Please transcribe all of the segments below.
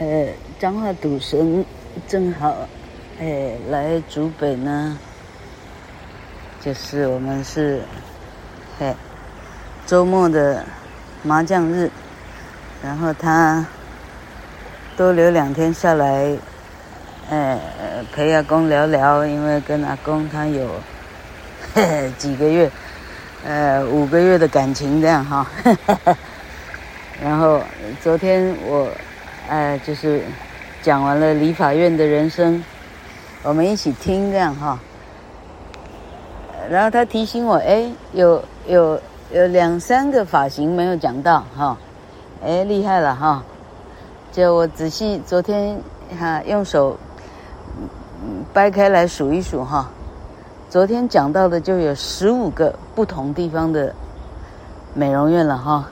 呃，彰化赌神正好，哎，来竹北呢，就是我们是，哎，周末的麻将日，然后他多留两天下来，哎，陪阿公聊聊，因为跟阿公他有，嘿，几个月，呃，五个月的感情这样哈，然后昨天我。哎，就是讲完了理发院的人生，我们一起听这样哈。然后他提醒我，哎，有有有两三个发型没有讲到哈，哎，厉害了哈。就我仔细昨天哈用手掰开来数一数哈，昨天讲到的就有十五个不同地方的美容院了哈。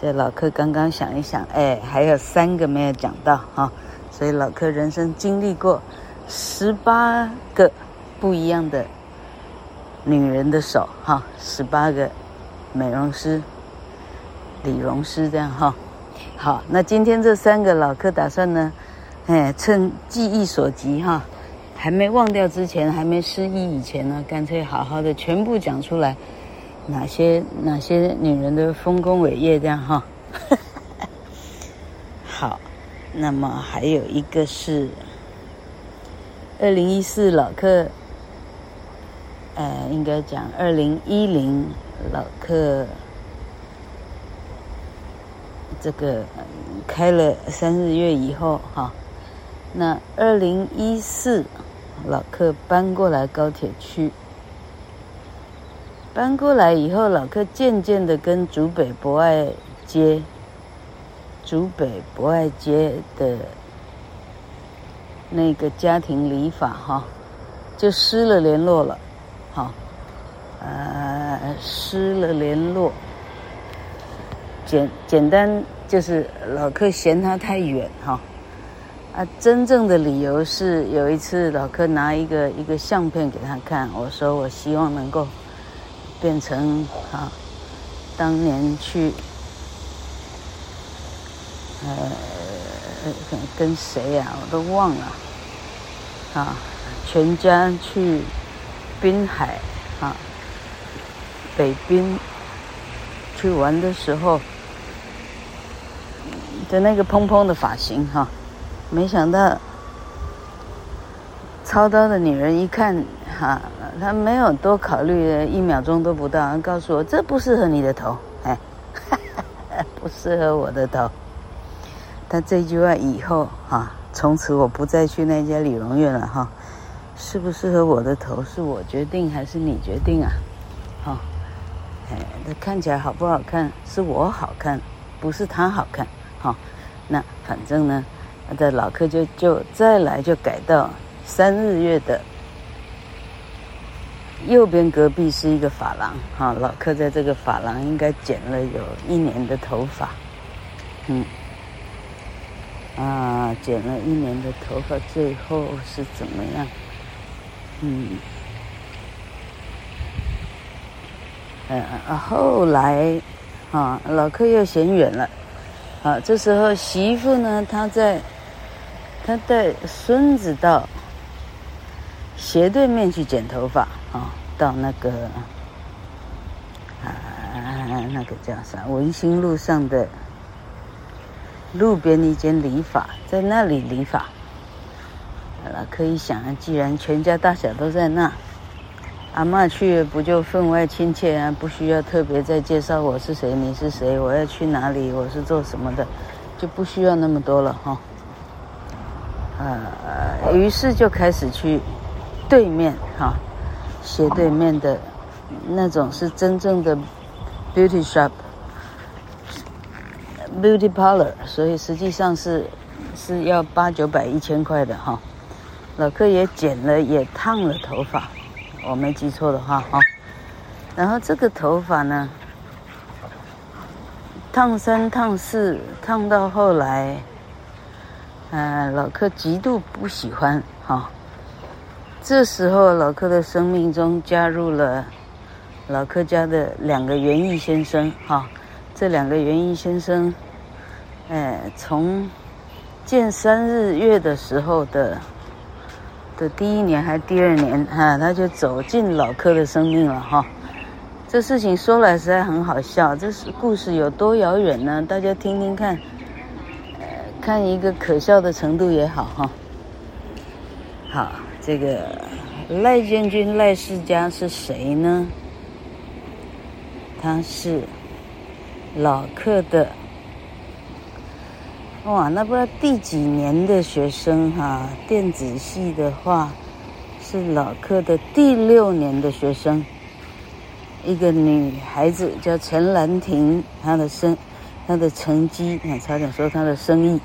这老柯刚刚想一想，哎，还有三个没有讲到哈，所以老柯人生经历过十八个不一样的女人的手哈，十八个美容师、理容师这样哈。好，那今天这三个老柯打算呢，哎，趁记忆所及哈，还没忘掉之前，还没失忆以前呢，干脆好好的全部讲出来。哪些哪些女人的丰功伟业这样哈？好，那么还有一个是二零一四老客，呃，应该讲二零一零老客，这个开了三日月以后哈，那二零一四老客搬过来高铁区。搬过来以后，老柯渐渐的跟竹北博爱街、竹北博爱街的那个家庭理法哈，就失了联络了，哈，呃，失了联络。简简单就是老柯嫌他太远哈，啊，真正的理由是有一次老柯拿一个一个相片给他看，我说我希望能够。变成啊，当年去，呃，跟谁呀、我都忘了，啊，全家去滨海啊，北滨去玩的时候的那个蓬蓬的发型哈、没想到操刀的女人一看哈。他没有多考虑，一秒钟都不到，告诉我这不适合你的头，哎，不适合我的头。他这句话以后哈，从此我不再去那家理容院了哈。适不适合我的头是我决定还是你决定啊？哈，哎，他看起来好不好看是我好看，不是他好看。哈，那反正呢，他的老客就就再来就改到三日月的。右边隔壁是一个发廊，哈，老柯在这个发廊应该剪了有一年的头发，嗯，啊，剪了一年的头发，最后是怎么样？嗯，呃，后来，啊，老柯又嫌远了，啊，这时候媳妇呢，她在，她带孙子到斜对面去剪头发。啊，到那个啊，那个叫啥？文心路上的路边一间理发，在那里理发。好了，可以想啊，既然全家大小都在那，阿嬷去不就分外亲切啊？不需要特别再介绍我是谁，你是谁，我要去哪里，我是做什么的，就不需要那么多了哈。呃，于是就开始去对面哈。斜对面的那种是真正的 beauty shop，beauty parlor，所以实际上是是要八九百一千块的哈。老柯也剪了，也烫了头发，我没记错的话哈。然后这个头发呢，烫三烫四，烫到后来，呃，老柯极度不喜欢哈。这时候，老柯的生命中加入了老柯家的两个园艺先生，哈，这两个园艺先生，哎，从见三日月的时候的的第一年还是第二年哈，他就走进老柯的生命了哈。这事情说来实在很好笑，这是故事有多遥远呢？大家听听看，呃，看一个可笑的程度也好哈。好，这个赖建军赖世家是谁呢？他是老柯的，哇，那不知道第几年的学生哈、电子系的话，是老柯的第六年的学生。一个女孩子叫陈兰婷，她的生，她的成绩，你差点说她的生意，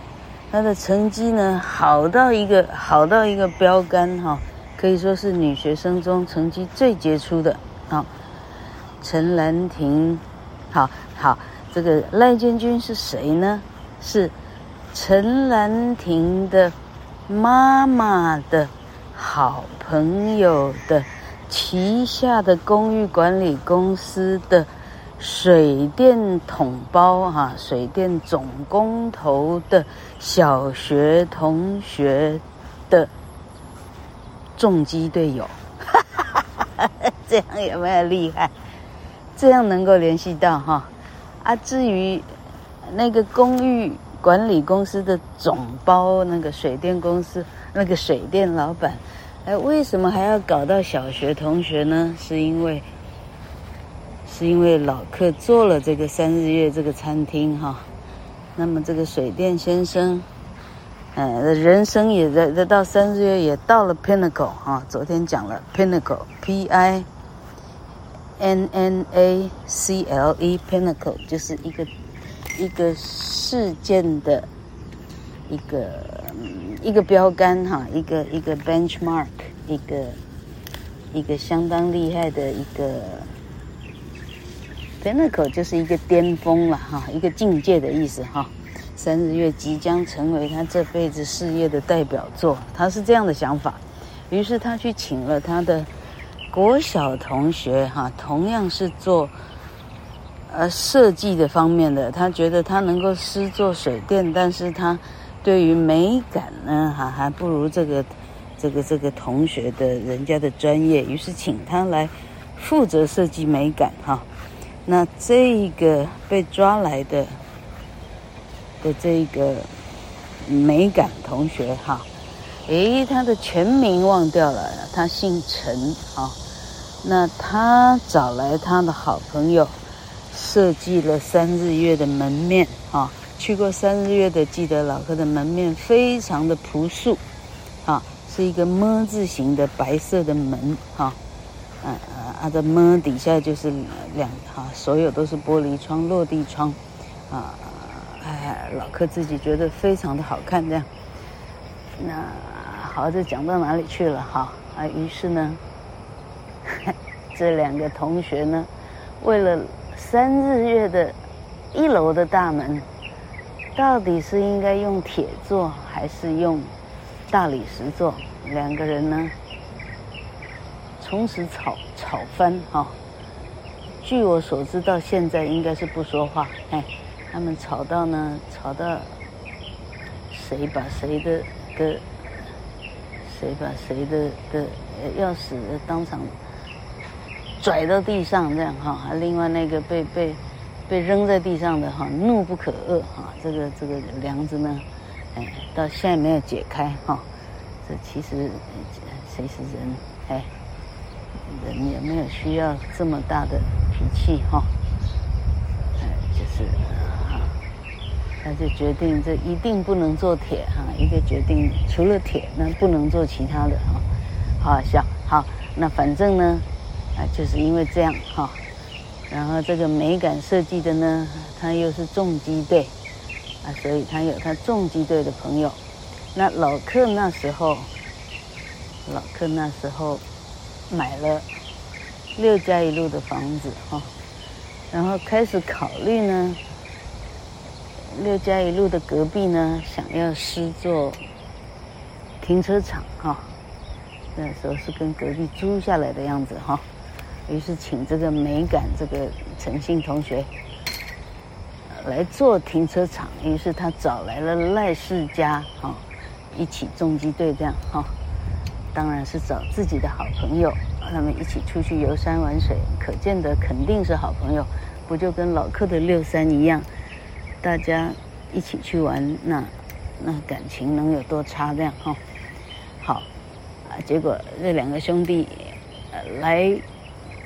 她的成绩呢好到一个好到一个标杆哈，可以说是女学生中成绩最杰出的啊。陈兰婷，好好，这个赖建军是谁呢？是陈兰婷的妈妈的好朋友的。旗下的公寓管理公司的水电统包哈，水电总工头的小学同学的重击队友，哈哈哈，这样有没有厉害？这样能够联系到哈啊？至于那个公寓管理公司的总包，那个水电公司那个水电老板。哎，为什么还要搞到小学同学呢？是因为，是因为老客做了这个三日月这个餐厅哈。那么这个水电先生，呃，人生也在在到三日月也到了 pinnacle 哈。昨天讲了 pinnacle，P I N N A C L E，pinnacle 就是一个一个事件的一个。一个标杆哈，一个一个 benchmark，一个一个相当厉害的一个三日口就是一个巅峰了哈，一个境界的意思哈。三日月即将成为他这辈子事业的代表作，他是这样的想法。于是他去请了他的国小同学哈，同样是做呃设计的方面的，他觉得他能够师做水电，但是他。对于美感呢，哈，还不如这个，这个这个同学的人家的专业，于是请他来负责设计美感，哈。那这个被抓来的的这个美感同学，哈，诶，他的全名忘掉了，他姓陈，啊。那他找来他的好朋友，设计了三日月的门面，哈。去过三日月的，记得老柯的门面非常的朴素，啊，是一个“么”字形的白色的门，哈，啊啊，啊的“么”底下就是两哈，所有都是玻璃窗、落地窗，啊，哎，老柯自己觉得非常的好看，这样。那好，这讲到哪里去了？哈啊，于是呢，这两个同学呢，为了三日月的一楼的大门。到底是应该用铁做还是用大理石做？两个人呢，从此吵吵翻哈。据我所知，到现在应该是不说话。哎，他们吵到呢，吵到谁把谁的的，谁把谁的的钥匙当场拽到地上这样哈。另外那个被被。被扔在地上的哈，怒不可遏哈，这个这个梁子呢，哎，到现在没有解开哈。这其实谁是人？哎，人也没有需要这么大的脾气哈。哎，就是哈，他就决定这一定不能做铁哈，一个决定除了铁，那不能做其他的哈。好笑，好，那反正呢，啊，就是因为这样哈。然后这个美感设计的呢，他又是重机队，啊，所以他有他重机队的朋友。那老克那时候，老克那时候买了六加一路的房子哈，然后开始考虑呢，六加一路的隔壁呢，想要施作停车场哈，那时候是跟隔壁租下来的样子哈。于是请这个美感这个陈姓同学来做停车场，于是他找来了赖世家哈、哦，一起重机队这样哈、哦，当然是找自己的好朋友，他们一起出去游山玩水，可见得肯定是好朋友，不就跟老客的六三一样，大家一起去玩，那那感情能有多差这样哈、哦？好啊，结果这两个兄弟来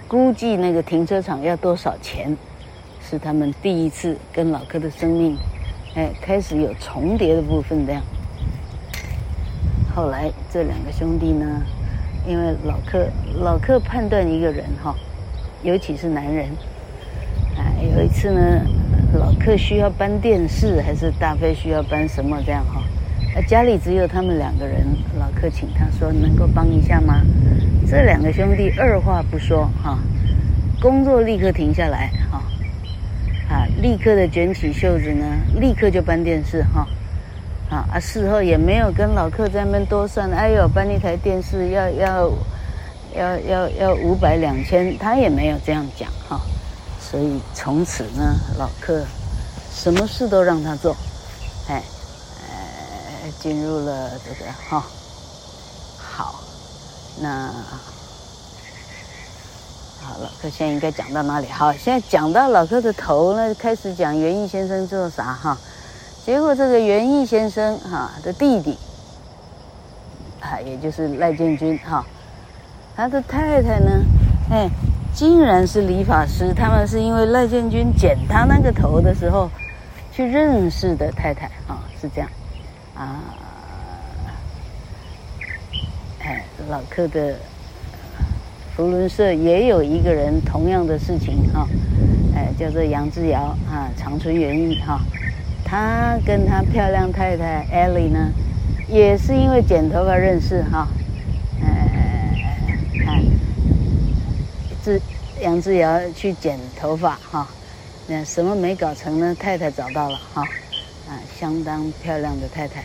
估计那个停车场要多少钱。是他们第一次跟老客的生命，哎，开始有重叠的部分这样。后来这两个兄弟呢，因为老克老克判断一个人哈，尤其是男人，哎，有一次呢，老克需要搬电视，还是大飞需要搬什么这样哈，家里只有他们两个人，老克请他说能够帮一下吗？这两个兄弟二话不说哈，工作立刻停下来哈。啊，立刻的卷起袖子呢，立刻就搬电视哈，啊，事后也没有跟老客在那边多算，哎呦，搬一台电视要要要要要五百两千，他也没有这样讲哈，所以从此呢，老客什么事都让他做，哎，呃，进入了这个哈，好，那。好，老客现在应该讲到哪里？好，现在讲到老客的头呢，开始讲园艺先生做啥哈？结果这个园艺先生哈的弟弟啊，也就是赖建军哈，他的太太呢，哎，竟然是理发师。他们是因为赖建军剪他那个头的时候去认识的太太啊，是这样啊。哎，老客的。福伦社也有一个人同样的事情哈，哎，叫做杨志尧啊，长春园艺哈，他跟他漂亮太太艾莉呢，也是因为剪头发认识哈，哎，看，志杨志尧去剪头发哈，那什么没搞成呢？太太找到了哈，啊，相当漂亮的太太，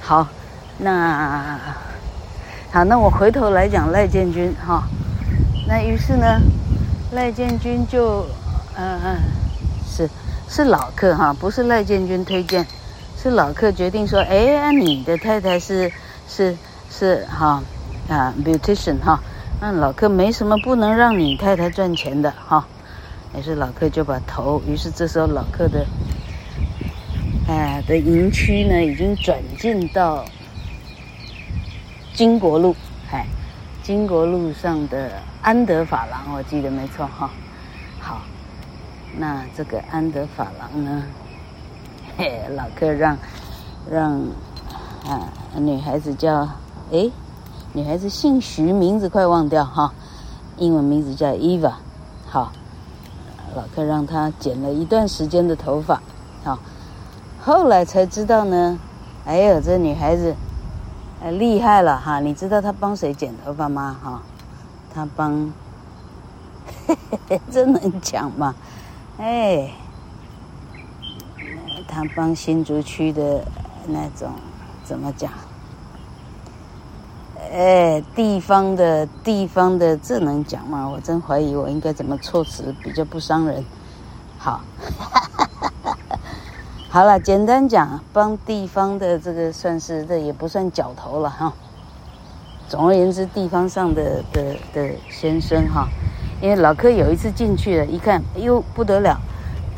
好，那好，那我回头来讲赖建军哈。那于是呢，赖建军就，嗯嗯，是是老客哈，不是赖建军推荐，是老客决定说，哎，啊、你的太太是是是哈啊，beautician 哈，那老客没什么不能让你太太赚钱的哈，于是老客就把头，于是这时候老客的，哎的营区呢已经转进到金国路，哎，金国路上的。安德法郎，我记得没错哈。那这个安德法郎呢？嘿，老客让让啊，女孩子叫哎，女孩子姓徐，名字快忘掉哈。英文名字叫 Eva。好，老客让她剪了一段时间的头发。好，后来才知道呢，哎呦，这女孩子哎厉害了哈！你知道她帮谁剪头发吗？哈？他帮，这能讲吗？哎，他帮新竹区的那种怎么讲？哎，地方的地方的，这能讲吗？我真怀疑我应该怎么措辞比较不伤人。好，好了，简单讲，帮地方的这个算是这也不算脚头了哈。总而言之，地方上的的的先生哈，因为老客有一次进去了，一看，哎呦不得了，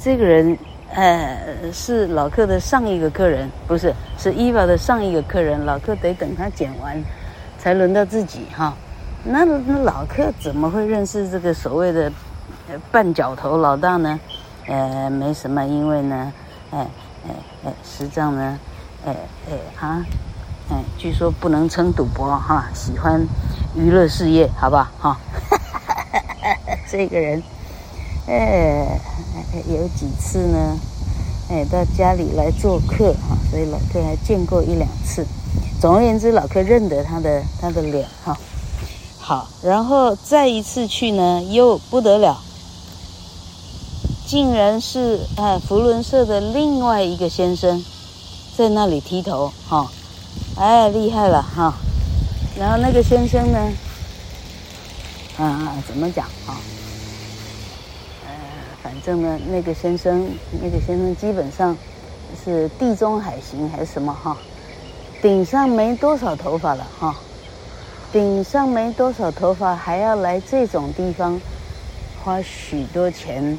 这个人，呃，是老客的上一个客人，不是，是伊娃的上一个客人，老客得等他剪完，才轮到自己哈。那那老客怎么会认识这个所谓的半角头老大呢？呃，没什么，因为呢，哎哎哎，实际上呢，哎哎啊。哎，据说不能称赌博哈，喜欢娱乐事业，好不好哈？这个人，哎，有几次呢，哎，到家里来做客哈，所以老客还见过一两次。总而言之，老客认得他的他的脸哈。好，然后再一次去呢，又不得了，竟然是哎福伦社的另外一个先生在那里剃头哈。哎，厉害了哈！然后那个先生呢，啊，怎么讲啊？呃，反正呢，那个先生，那个先生基本上是地中海型还是什么哈？顶上没多少头发了哈，顶上没多少头发，还要来这种地方花许多钱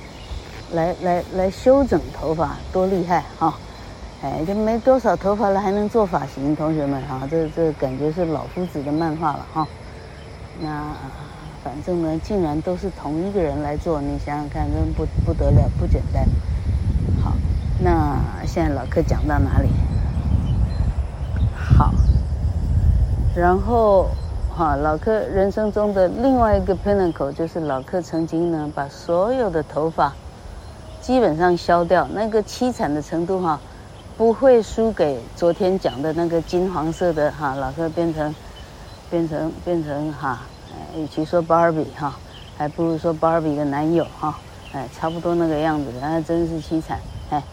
来来来修整头发，多厉害哈！哎，就没多少头发了，还能做发型，同学们哈，这这感觉是老夫子的漫画了哈。那反正呢，竟然都是同一个人来做，你想想看，真不不得了，不简单。好，那现在老客讲到哪里？好，然后哈，老客人生中的另外一个 pinnacle 就是老客曾经呢，把所有的头发基本上削掉，那个凄惨的程度哈。不会输给昨天讲的那个金黄色的哈，老客变成，变成变成哈，与其说 Barbie 哈，还不如说 Barbie 的男友哈，哎，差不多那个样子，那真是凄惨，哎，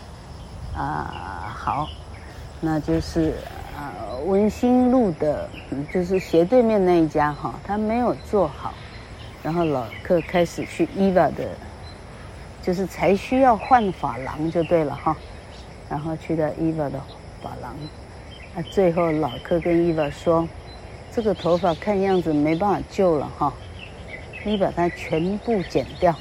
啊好，那就是啊文心路的，就是斜对面那一家哈，他没有做好，然后老客开始去 Eva 的，就是才需要换发廊就对了哈。然后去到 Eva 的发廊，啊，最后老客跟 Eva 说：“这个头发看样子没办法救了哈，你把它全部剪掉。”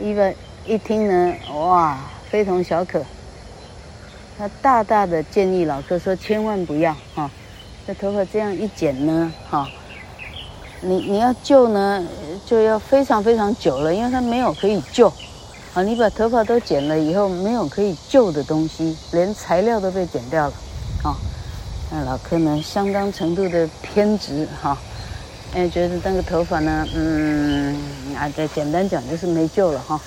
伊娃一听呢，哇，非同小可。他大大的建议老哥说：“千万不要哈，这头发这样一剪呢，哈，你你要救呢，就要非常非常久了，因为它没有可以救。”啊，你把头发都剪了以后，没有可以救的东西，连材料都被剪掉了，那老柯呢，相当程度的偏执，哈，哎，觉得那个头发呢，嗯，啊，再简单讲就是没救了，哈，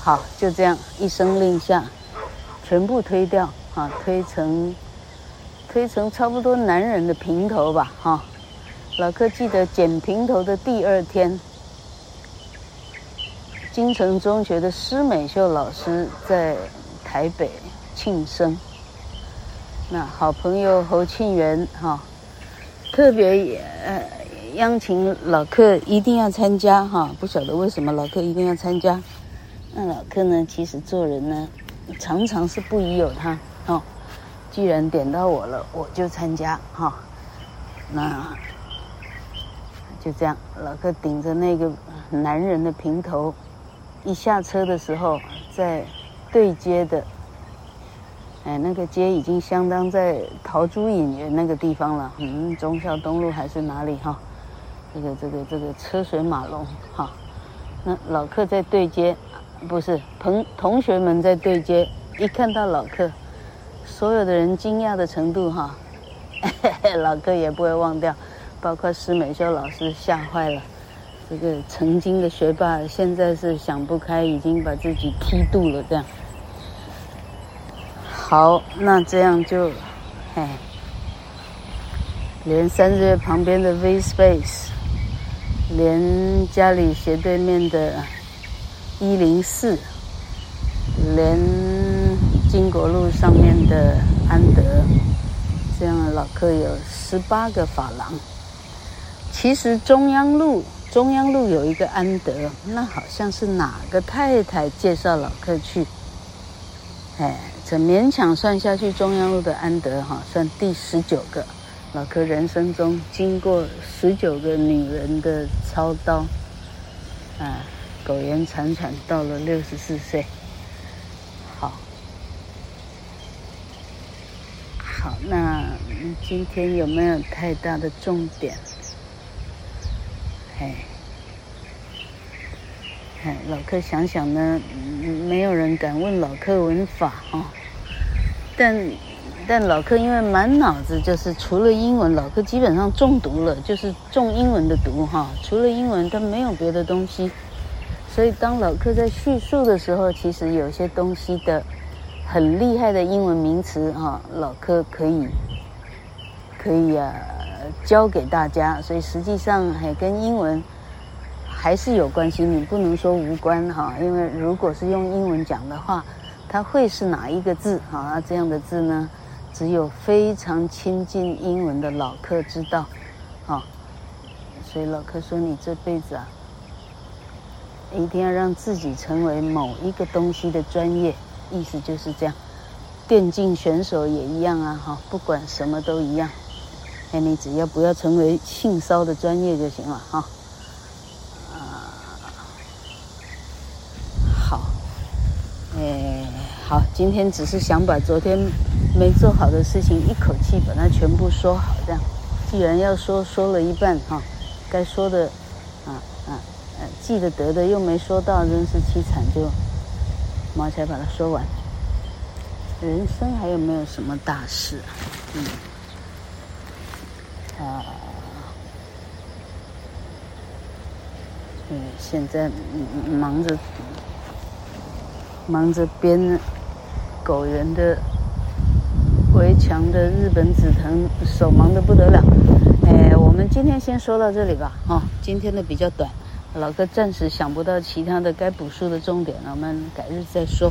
好，就这样一声令下，全部推掉，啊，推成，推成差不多男人的平头吧，哈，老柯记得剪平头的第二天。金城中学的施美秀老师在台北庆生，那好朋友侯庆元哈，特别呃邀请老客一定要参加哈，不晓得为什么老客一定要参加。那老客呢，其实做人呢，常常是不疑有他哦。既然点到我了，我就参加哈。那就这样，老客顶着那个男人的平头。一下车的时候，在对接的，哎，那个街已经相当在陶朱隐园那个地方了，嗯，忠孝东路还是哪里哈？这个这个这个车水马龙哈。那老客在对街，不是同同学们在对街，一看到老客，所有的人惊讶的程度哈，老客也不会忘掉，包括施美秀老师吓坏了。这个曾经的学霸，现在是想不开，已经把自己剃度了。这样，好，那这样就，哎，连三月旁边的 V Space，连家里斜对面的一零四，连金国路上面的安德，这样老客有十八个法郎。其实中央路。中央路有一个安德，那好像是哪个太太介绍老客去？哎，这勉强算下去，中央路的安德哈，算第十九个。老柯人生中经过十九个女人的操刀，啊，苟延残喘到了六十四岁。好，好，那今天有没有太大的重点？哎，哎，老柯想想呢，没有人敢问老柯文法哦。但但老柯因为满脑子就是除了英文，老柯基本上中毒了，就是中英文的毒哈。除了英文，他没有别的东西。所以当老柯在叙述的时候，其实有些东西的很厉害的英文名词哈，老柯可以可以啊。教给大家，所以实际上还跟英文还是有关系，你不能说无关哈。因为如果是用英文讲的话，它会是哪一个字啊？这样的字呢，只有非常亲近英文的老客知道，啊。所以老客说，你这辈子啊，一定要让自己成为某一个东西的专业，意思就是这样。电竞选手也一样啊，哈，不管什么都一样。哎，你只要不要成为性骚的专业就行了，哈。啊，好，哎，好，今天只是想把昨天没做好的事情一口气把它全部说好，这样。既然要说，说了一半，哈，该说的啊啊。记得得的又没说到，真是凄惨，就毛起来把它说完。人生还有没有什么大事？嗯，啊，嗯，现在忙着忙着编狗园的围墙的日本紫藤，手忙得不得了。哎，我们今天先说到这里吧，哦，今天的比较短。老哥暂时想不到其他的该补树的重点了，我们改日再说。